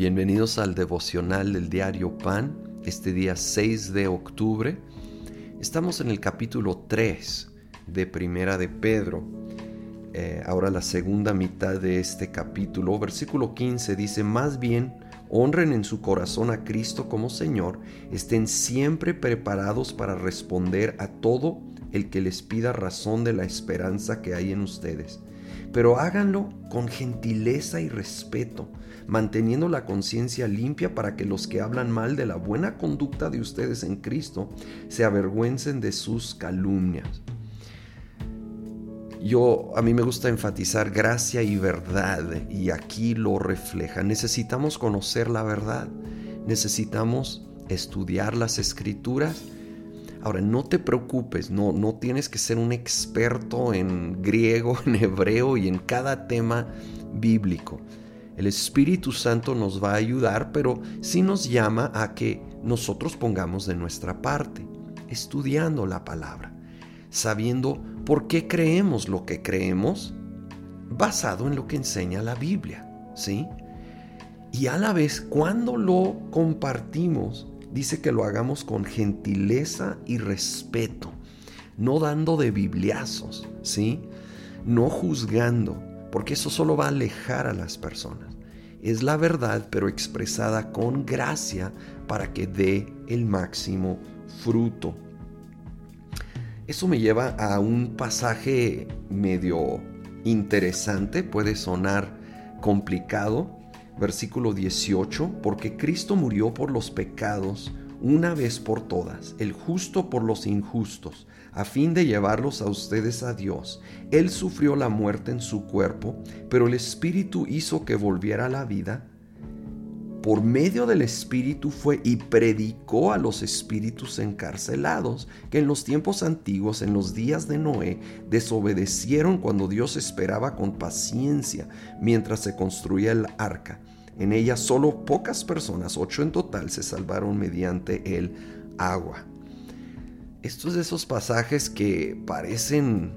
Bienvenidos al devocional del diario Pan, este día 6 de octubre. Estamos en el capítulo 3 de Primera de Pedro. Eh, ahora la segunda mitad de este capítulo, versículo 15 dice, más bien, honren en su corazón a Cristo como Señor, estén siempre preparados para responder a todo el que les pida razón de la esperanza que hay en ustedes pero háganlo con gentileza y respeto, manteniendo la conciencia limpia para que los que hablan mal de la buena conducta de ustedes en Cristo se avergüencen de sus calumnias. Yo a mí me gusta enfatizar gracia y verdad y aquí lo refleja. Necesitamos conocer la verdad. Necesitamos estudiar las escrituras Ahora, no te preocupes, no, no tienes que ser un experto en griego, en hebreo y en cada tema bíblico. El Espíritu Santo nos va a ayudar, pero sí nos llama a que nosotros pongamos de nuestra parte, estudiando la palabra, sabiendo por qué creemos lo que creemos, basado en lo que enseña la Biblia, ¿sí? Y a la vez, cuando lo compartimos, dice que lo hagamos con gentileza y respeto, no dando de bibliazos, ¿sí? No juzgando, porque eso solo va a alejar a las personas. Es la verdad, pero expresada con gracia para que dé el máximo fruto. Eso me lleva a un pasaje medio interesante, puede sonar complicado, versículo 18, porque Cristo murió por los pecados una vez por todas, el justo por los injustos, a fin de llevarlos a ustedes a Dios. Él sufrió la muerte en su cuerpo, pero el Espíritu hizo que volviera a la vida. Por medio del Espíritu fue y predicó a los espíritus encarcelados, que en los tiempos antiguos, en los días de Noé, desobedecieron cuando Dios esperaba con paciencia mientras se construía el arca en ella solo pocas personas, ocho en total, se salvaron mediante el agua. Estos de esos pasajes que parecen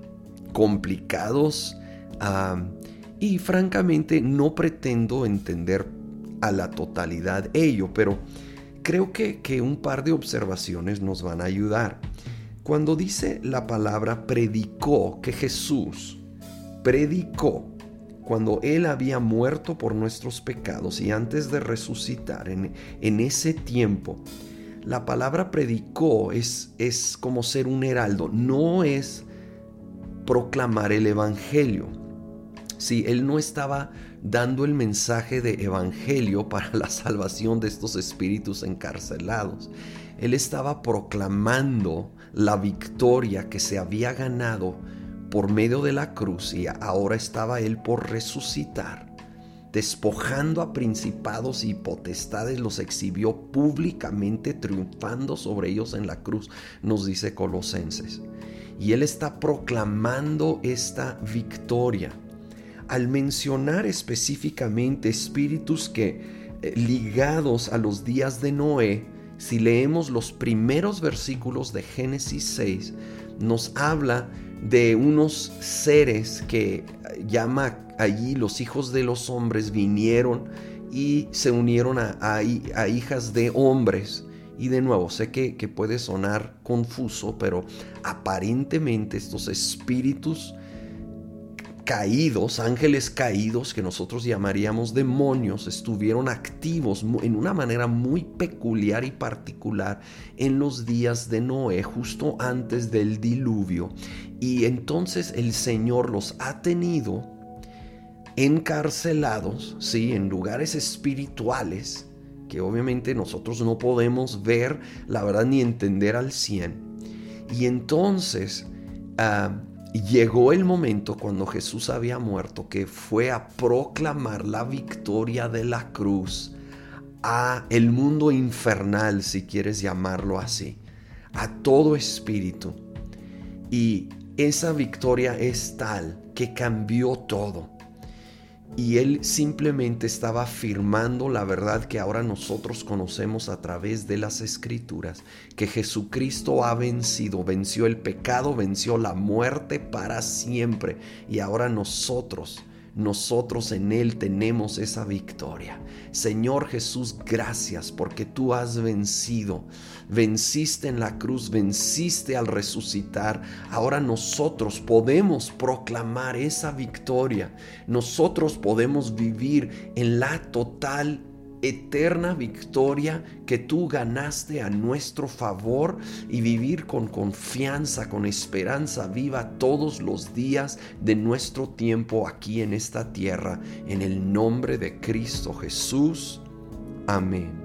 complicados y francamente no pretendo entender a la totalidad ello, pero creo que, que un par de observaciones nos van a ayudar. Cuando dice la palabra predicó, que Jesús predicó, cuando Él había muerto por nuestros pecados y antes de resucitar en, en ese tiempo, la palabra predicó es, es como ser un heraldo, no es proclamar el Evangelio. Si Él no estaba dando el mensaje de Evangelio para la salvación de estos espíritus encarcelados. Él estaba proclamando la victoria que se había ganado por medio de la cruz y ahora estaba Él por resucitar. Despojando a principados y potestades, los exhibió públicamente, triunfando sobre ellos en la cruz, nos dice Colosenses. Y Él está proclamando esta victoria. Al mencionar específicamente espíritus que eh, ligados a los días de Noé, si leemos los primeros versículos de Génesis 6, nos habla de unos seres que llama allí los hijos de los hombres vinieron y se unieron a, hijas de hombres. Y de nuevo, sé que, que puede sonar confuso, pero aparentemente estos espíritus caídos, ángeles caídos, que nosotros llamaríamos demonios, estuvieron activos en una manera muy peculiar y particular en los días de Noé, justo antes del diluvio. Y entonces el Señor los ha tenido encarcelados, ¿sí? En lugares espirituales que obviamente nosotros no podemos ver, la verdad, ni entender al cien. Y entonces... Ah, llegó el momento cuando Jesús había muerto que fue a proclamar la victoria de la cruz a el mundo infernal, si quieres llamarlo así, a todo espíritu. Y esa victoria es tal que cambió todo y él simplemente estaba afirmando la verdad que ahora nosotros conocemos a través de las escrituras, que Jesucristo ha vencido, venció el pecado, venció la muerte para siempre y ahora nosotros nosotros en Él tenemos esa victoria. Señor Jesús, gracias porque tú has vencido. Venciste en la cruz, venciste al resucitar. Ahora nosotros podemos proclamar esa victoria. Nosotros podemos vivir en la total eterna victoria que tú ganaste a nuestro favor y vivir con confianza, con esperanza viva todos los días de nuestro tiempo aquí en esta tierra. En el nombre de Cristo Jesús. Amén.